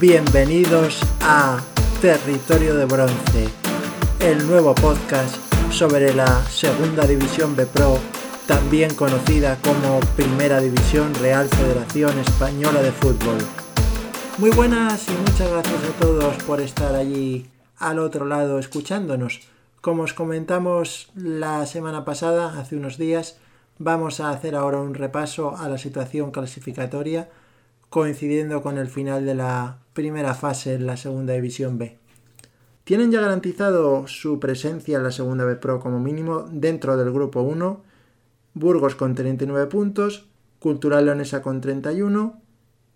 Bienvenidos a Territorio de Bronce, el nuevo podcast sobre la Segunda División B Pro, también conocida como Primera División Real Federación Española de Fútbol. Muy buenas y muchas gracias a todos por estar allí al otro lado escuchándonos. Como os comentamos la semana pasada, hace unos días, vamos a hacer ahora un repaso a la situación clasificatoria coincidiendo con el final de la primera fase en la segunda división B. Tienen ya garantizado su presencia en la segunda B Pro como mínimo dentro del grupo 1, Burgos con 39 puntos, Cultural Leonesa con 31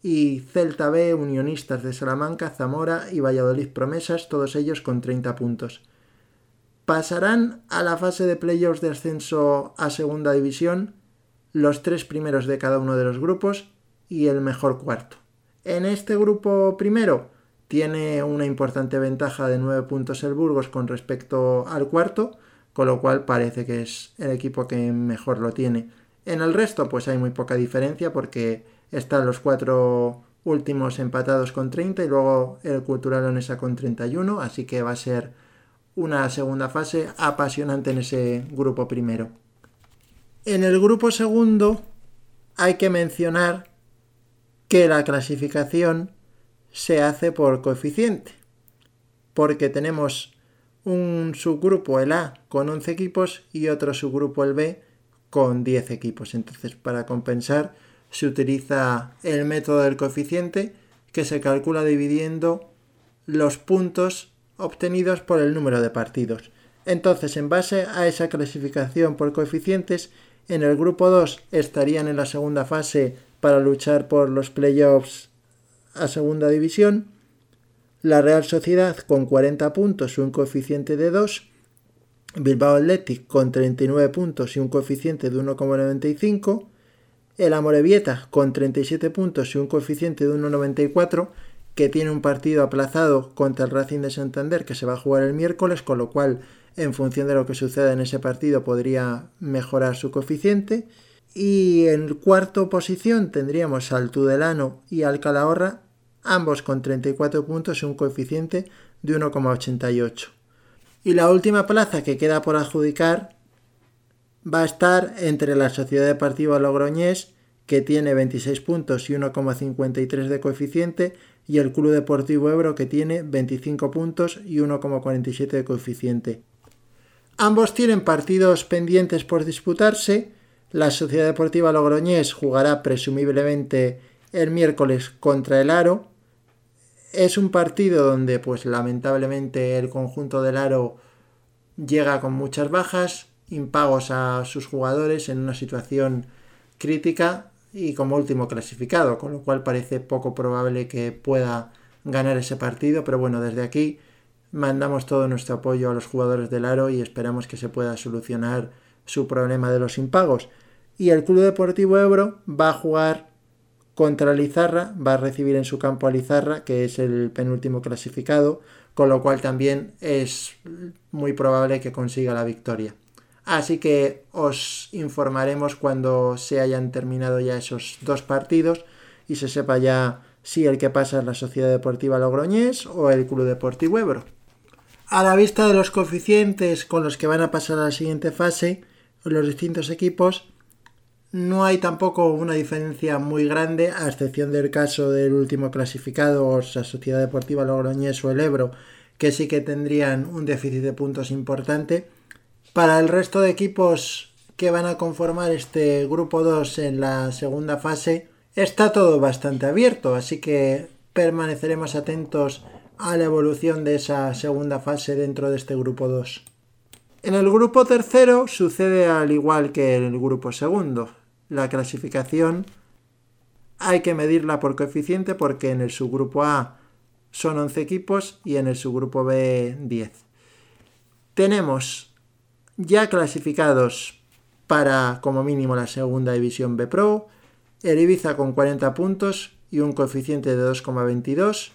y Celta B, Unionistas de Salamanca, Zamora y Valladolid Promesas, todos ellos con 30 puntos. Pasarán a la fase de playoffs de ascenso a segunda división los tres primeros de cada uno de los grupos y el mejor cuarto. En este grupo primero tiene una importante ventaja de 9 puntos el Burgos con respecto al cuarto, con lo cual parece que es el equipo que mejor lo tiene. En el resto pues hay muy poca diferencia porque están los cuatro últimos empatados con 30 y luego el Cultural Leonesa con 31, así que va a ser una segunda fase apasionante en ese grupo primero. En el grupo segundo hay que mencionar que la clasificación se hace por coeficiente, porque tenemos un subgrupo el A con 11 equipos y otro subgrupo el B con 10 equipos. Entonces, para compensar, se utiliza el método del coeficiente que se calcula dividiendo los puntos obtenidos por el número de partidos. Entonces, en base a esa clasificación por coeficientes, en el grupo 2 estarían en la segunda fase para luchar por los playoffs a segunda división. La Real Sociedad con 40 puntos y un coeficiente de 2. Bilbao Athletic con 39 puntos y un coeficiente de 1,95. El Amorebieta con 37 puntos y un coeficiente de 1,94 que tiene un partido aplazado contra el Racing de Santander que se va a jugar el miércoles, con lo cual en función de lo que suceda en ese partido podría mejorar su coeficiente. Y en cuarta posición tendríamos al Tudelano y al Calahorra, ambos con 34 puntos y un coeficiente de 1,88. Y la última plaza que queda por adjudicar va a estar entre la Sociedad Deportiva Logroñés, que tiene 26 puntos y 1,53 de coeficiente, y el Club Deportivo Ebro que tiene 25 puntos y 1,47 de coeficiente. Ambos tienen partidos pendientes por disputarse. La Sociedad Deportiva Logroñés jugará presumiblemente el miércoles contra el Aro. Es un partido donde pues lamentablemente el conjunto del Aro llega con muchas bajas, impagos a sus jugadores en una situación crítica y como último clasificado, con lo cual parece poco probable que pueda ganar ese partido, pero bueno, desde aquí mandamos todo nuestro apoyo a los jugadores del Aro y esperamos que se pueda solucionar su problema de los impagos. Y el Club Deportivo Ebro va a jugar contra Lizarra, va a recibir en su campo a Lizarra, que es el penúltimo clasificado, con lo cual también es muy probable que consiga la victoria. Así que os informaremos cuando se hayan terminado ya esos dos partidos y se sepa ya si el que pasa es la Sociedad Deportiva Logroñés o el Club Deportivo Ebro. A la vista de los coeficientes con los que van a pasar a la siguiente fase, los distintos equipos, no hay tampoco una diferencia muy grande, a excepción del caso del último clasificado, o la Sociedad Deportiva Logroñés o el Ebro, que sí que tendrían un déficit de puntos importante para el resto de equipos que van a conformar este grupo 2 en la segunda fase, está todo bastante abierto, así que permaneceremos atentos a la evolución de esa segunda fase dentro de este grupo 2. En el grupo tercero sucede al igual que en el grupo segundo. La clasificación hay que medirla por coeficiente porque en el subgrupo A son 11 equipos y en el subgrupo B 10. Tenemos ya clasificados para como mínimo la segunda división B Pro, el Ibiza con 40 puntos y un coeficiente de 2,22.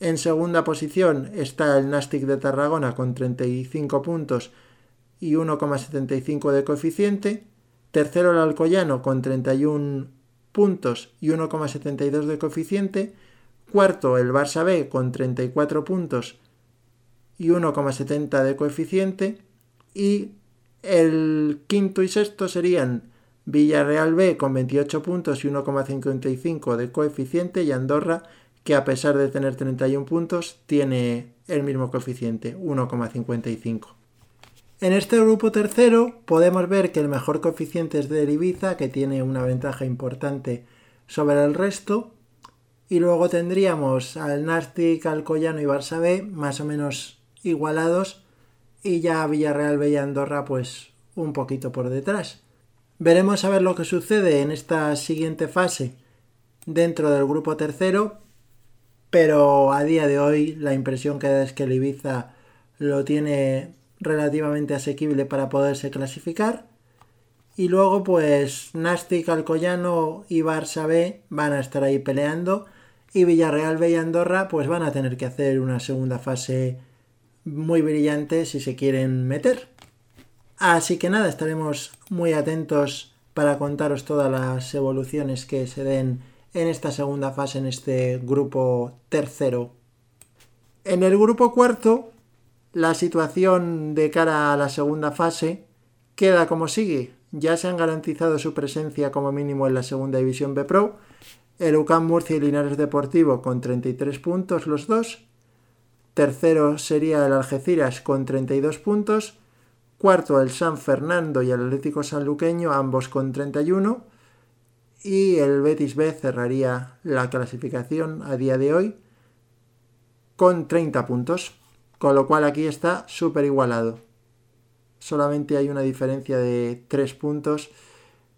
En segunda posición está el Nastic de Tarragona con 35 puntos y 1,75 de coeficiente. Tercero el Alcoyano con 31 puntos y 1,72 de coeficiente. Cuarto, el Barça B con 34 puntos y 1,70 de coeficiente. Y el quinto y sexto serían Villarreal B con 28 puntos y 1,55 de coeficiente y Andorra que a pesar de tener 31 puntos tiene el mismo coeficiente, 1,55. En este grupo tercero podemos ver que el mejor coeficiente es de Ibiza, que tiene una ventaja importante sobre el resto. Y luego tendríamos al Nastic, Alcoyano y Barça B, más o menos igualados. Y ya Villarreal B y Andorra, pues un poquito por detrás. Veremos a ver lo que sucede en esta siguiente fase dentro del grupo tercero, pero a día de hoy la impresión que da es que Ibiza lo tiene relativamente asequible para poderse clasificar. Y luego pues Nastic, Alcoyano y Barça B van a estar ahí peleando y Villarreal B y Andorra pues van a tener que hacer una segunda fase muy brillante si se quieren meter. Así que nada, estaremos muy atentos para contaros todas las evoluciones que se den en esta segunda fase, en este grupo tercero. En el grupo cuarto, la situación de cara a la segunda fase queda como sigue. Ya se han garantizado su presencia como mínimo en la segunda división B Pro. El UCAM Murcia y Linares Deportivo con 33 puntos los dos. Tercero sería el Algeciras con 32 puntos. Cuarto el San Fernando y el Atlético Sanluqueño, ambos con 31 y el Betis B cerraría la clasificación a día de hoy con 30 puntos, con lo cual aquí está súper igualado. Solamente hay una diferencia de 3 puntos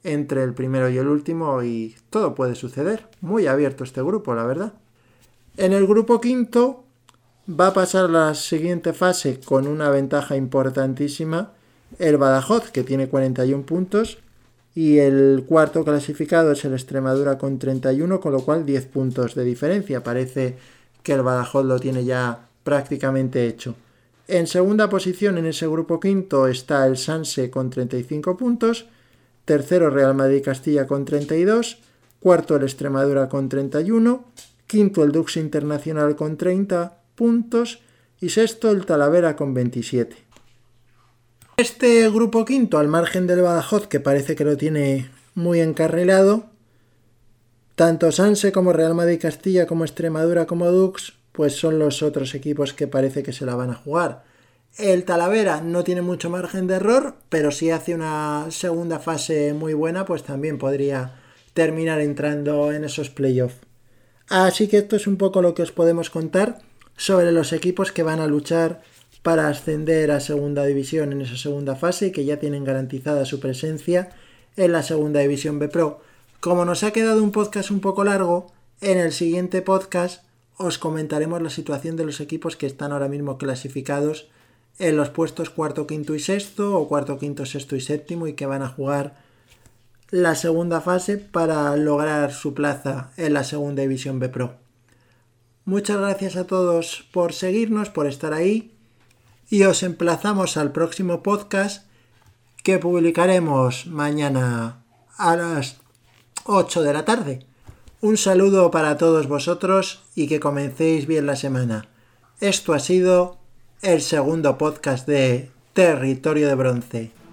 entre el primero y el último y todo puede suceder. Muy abierto este grupo, la verdad. En el grupo quinto va a pasar la siguiente fase con una ventaja importantísima el Badajoz, que tiene 41 puntos, y el cuarto clasificado es el Extremadura con 31, con lo cual 10 puntos de diferencia. Parece que el Badajoz lo tiene ya prácticamente hecho. En segunda posición en ese grupo quinto está el Sanse con 35 puntos, tercero Real Madrid Castilla con 32, cuarto el Extremadura con 31, quinto el Dux Internacional con 30 puntos y sexto el Talavera con 27. Este grupo quinto, al margen del Badajoz, que parece que lo tiene muy encarrilado, tanto Sanse como Real Madrid Castilla, como Extremadura, como Dux, pues son los otros equipos que parece que se la van a jugar. El Talavera no tiene mucho margen de error, pero si hace una segunda fase muy buena, pues también podría terminar entrando en esos playoffs. Así que esto es un poco lo que os podemos contar sobre los equipos que van a luchar para ascender a segunda división en esa segunda fase y que ya tienen garantizada su presencia en la segunda división B Pro. Como nos ha quedado un podcast un poco largo, en el siguiente podcast os comentaremos la situación de los equipos que están ahora mismo clasificados en los puestos cuarto, quinto y sexto o cuarto, quinto, sexto y séptimo y que van a jugar la segunda fase para lograr su plaza en la segunda división B Pro. Muchas gracias a todos por seguirnos, por estar ahí y os emplazamos al próximo podcast que publicaremos mañana a las 8 de la tarde. Un saludo para todos vosotros y que comencéis bien la semana. Esto ha sido el segundo podcast de Territorio de Bronce.